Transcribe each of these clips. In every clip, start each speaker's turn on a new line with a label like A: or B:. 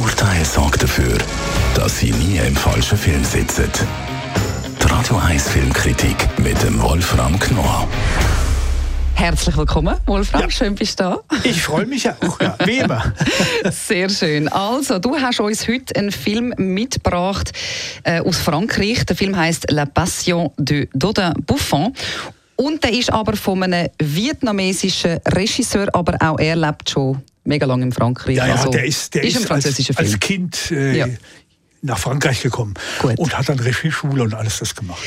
A: Urteil sorgt dafür, dass Sie nie im falschen Film sitzen. Die Radio 1 Filmkritik mit dem Wolfram Knorr.
B: Herzlich willkommen, Wolfram. Ja. Schön bist du da.
C: Ich freue mich auch, ja, wie immer.
B: Sehr schön. Also, du hast uns heute einen Film mitgebracht äh, aus Frankreich. Der Film heißt La Passion de Dodin Buffon. Und der ist aber von einem vietnamesischen Regisseur, aber auch er lebt schon mega lange in Frankreich.
C: Ja, ja also, der ist, der ist, ist ein französischer als, Film. als Kind äh, ja. nach Frankreich gekommen Gut. und hat dann Regieschule und alles das gemacht.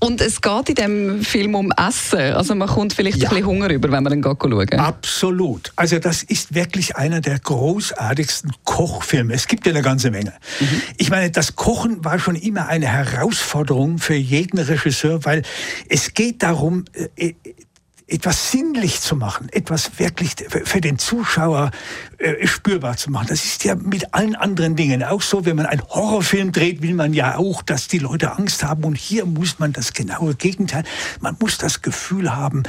B: Und es geht in dem Film um Essen. Also man kommt vielleicht ja. ein bisschen Hunger über, wenn man den schauen.
C: Absolut. Also das ist wirklich einer der großartigsten Kochfilme. Es gibt ja eine ganze Menge. Mhm. Ich meine, das Kochen war schon immer eine Herausforderung für jeden Regisseur, weil es geht darum, äh, etwas sinnlich zu machen, etwas wirklich für den Zuschauer äh, spürbar zu machen. Das ist ja mit allen anderen Dingen auch so. Wenn man einen Horrorfilm dreht, will man ja auch, dass die Leute Angst haben. Und hier muss man das genaue Gegenteil. Man muss das Gefühl haben,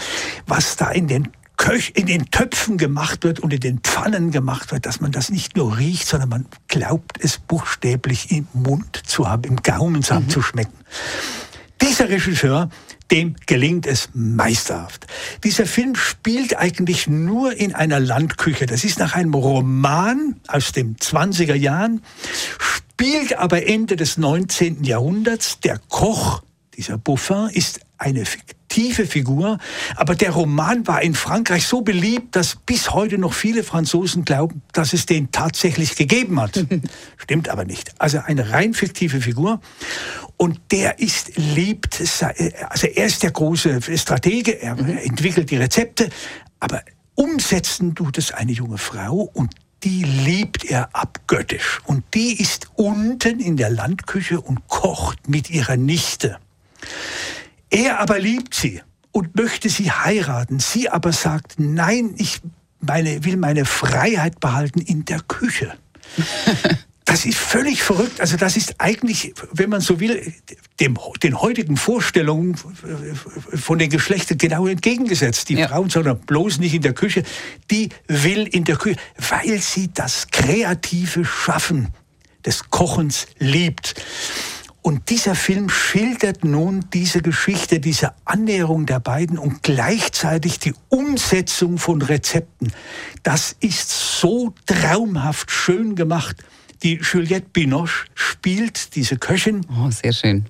C: was da in den Köch in den Töpfen gemacht wird und in den Pfannen gemacht wird, dass man das nicht nur riecht, sondern man glaubt es buchstäblich im Mund zu haben, im Gaumen zu haben, mhm. zu schmecken. Dieser Regisseur dem gelingt es meisterhaft. Dieser Film spielt eigentlich nur in einer Landküche. Das ist nach einem Roman aus den 20er Jahren, spielt aber Ende des 19. Jahrhunderts. Der Koch, dieser Buffin, ist eine fiktive Figur, aber der Roman war in Frankreich so beliebt, dass bis heute noch viele Franzosen glauben, dass es den tatsächlich gegeben hat. Stimmt aber nicht. Also eine rein fiktive Figur. Und der ist, liebt, also er ist der große Stratege, er mhm. entwickelt die Rezepte, aber umsetzen tut es eine junge Frau und die liebt er abgöttisch. Und die ist unten in der Landküche und kocht mit ihrer Nichte. Er aber liebt sie und möchte sie heiraten. Sie aber sagt, nein, ich meine, will meine Freiheit behalten in der Küche. Das ist völlig verrückt. Also das ist eigentlich, wenn man so will, dem, den heutigen Vorstellungen von den Geschlechtern genau entgegengesetzt. Die ja. Frauen sollen bloß nicht in der Küche. Die will in der Küche, weil sie das kreative Schaffen des Kochens liebt. Und dieser Film schildert nun diese Geschichte, diese Annäherung der beiden und gleichzeitig die Umsetzung von Rezepten. Das ist so traumhaft schön gemacht. Die Juliette Binoche spielt diese Köchin.
B: Oh, sehr schön.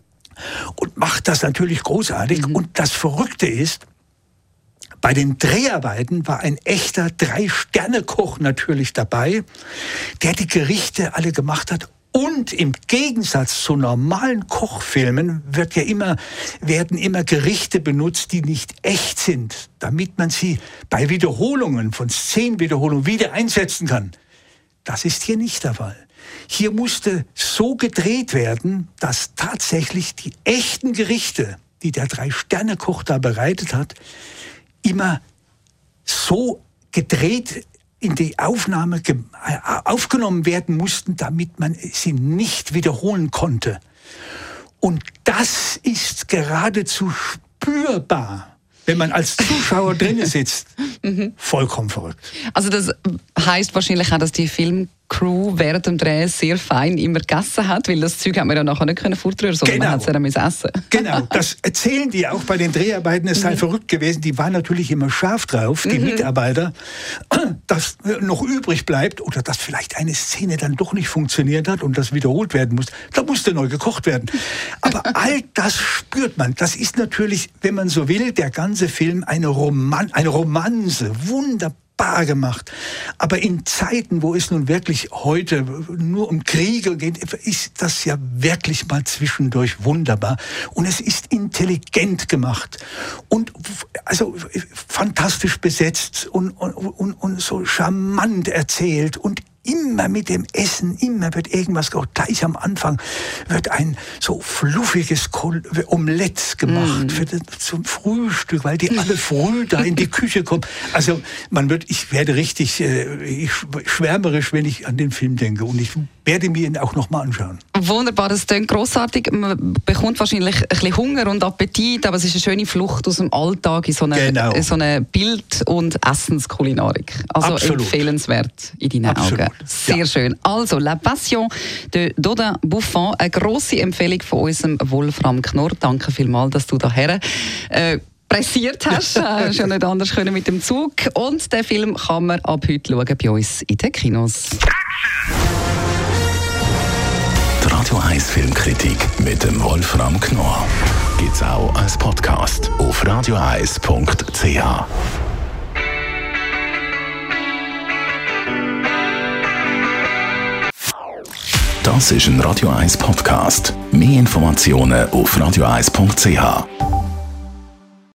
C: Und macht das natürlich großartig. Mhm. Und das Verrückte ist, bei den Dreharbeiten war ein echter Drei-Sterne-Koch natürlich dabei, der die Gerichte alle gemacht hat und im Gegensatz zu normalen Kochfilmen wird ja immer, werden immer Gerichte benutzt, die nicht echt sind, damit man sie bei Wiederholungen von Szenenwiederholungen wieder einsetzen kann. Das ist hier nicht der Fall. Hier musste so gedreht werden, dass tatsächlich die echten Gerichte, die der Drei-Sterne-Koch da bereitet hat, immer so gedreht in die Aufnahme äh, aufgenommen werden mussten, damit man sie nicht wiederholen konnte. Und das ist geradezu spürbar, wenn man als Zuschauer drinnen sitzt. Mhm. Vollkommen verrückt.
B: Also das heißt wahrscheinlich auch, dass die Film Crew während dem Dreh sehr fein immer gegessen hat, weil das Zeug hat man ja nachher nicht können sondern genau. man hat es ja dann essen.
C: Genau, das erzählen die auch bei den Dreharbeiten. Es sei mhm. verrückt gewesen. Die waren natürlich immer scharf drauf, die mhm. Mitarbeiter, dass noch übrig bleibt oder dass vielleicht eine Szene dann doch nicht funktioniert hat und das wiederholt werden muss. Da musste neu gekocht werden. Aber all das spürt man. Das ist natürlich, wenn man so will, der ganze Film eine, Roman eine Romanze. Wunderbar bar gemacht. Aber in Zeiten, wo es nun wirklich heute nur um Kriege geht, ist das ja wirklich mal zwischendurch wunderbar. Und es ist intelligent gemacht und also fantastisch besetzt und, und, und, und so charmant erzählt und immer mit dem Essen, immer wird irgendwas gekocht. Gleich am Anfang wird ein so fluffiges Omelett gemacht mm. für das, zum Frühstück, weil die alle früh da in die Küche kommen. Also man wird, ich werde richtig äh, ich schwärmerisch, wenn ich an den Film denke und ich werde mir ihn auch noch mal anschauen.
B: Wunderbar, das klingt grossartig. Man bekommt wahrscheinlich ein bisschen Hunger und Appetit, aber es ist eine schöne Flucht aus dem Alltag in so eine, genau. so eine Bild- und Essenskulinarik. Also Absolut. empfehlenswert in deinen Absolut. Augen. Sehr ja. schön. Also, La Passion de Dodin Buffon, eine grosse Empfehlung von unserem Wolfram Knorr. Danke vielmals, dass du daher äh, pressiert hast. Ja. Schon nicht anders können mit dem Zug. Und den Film kann man ab heute schauen bei uns in den Kinos.
A: Die Radio 1 Filmkritik mit dem Wolfram Knorr gibt es auch als Podcast auf radioeis.ch. Das ist ein Radio 1 Podcast. Mehr Informationen auf radioeis.ch.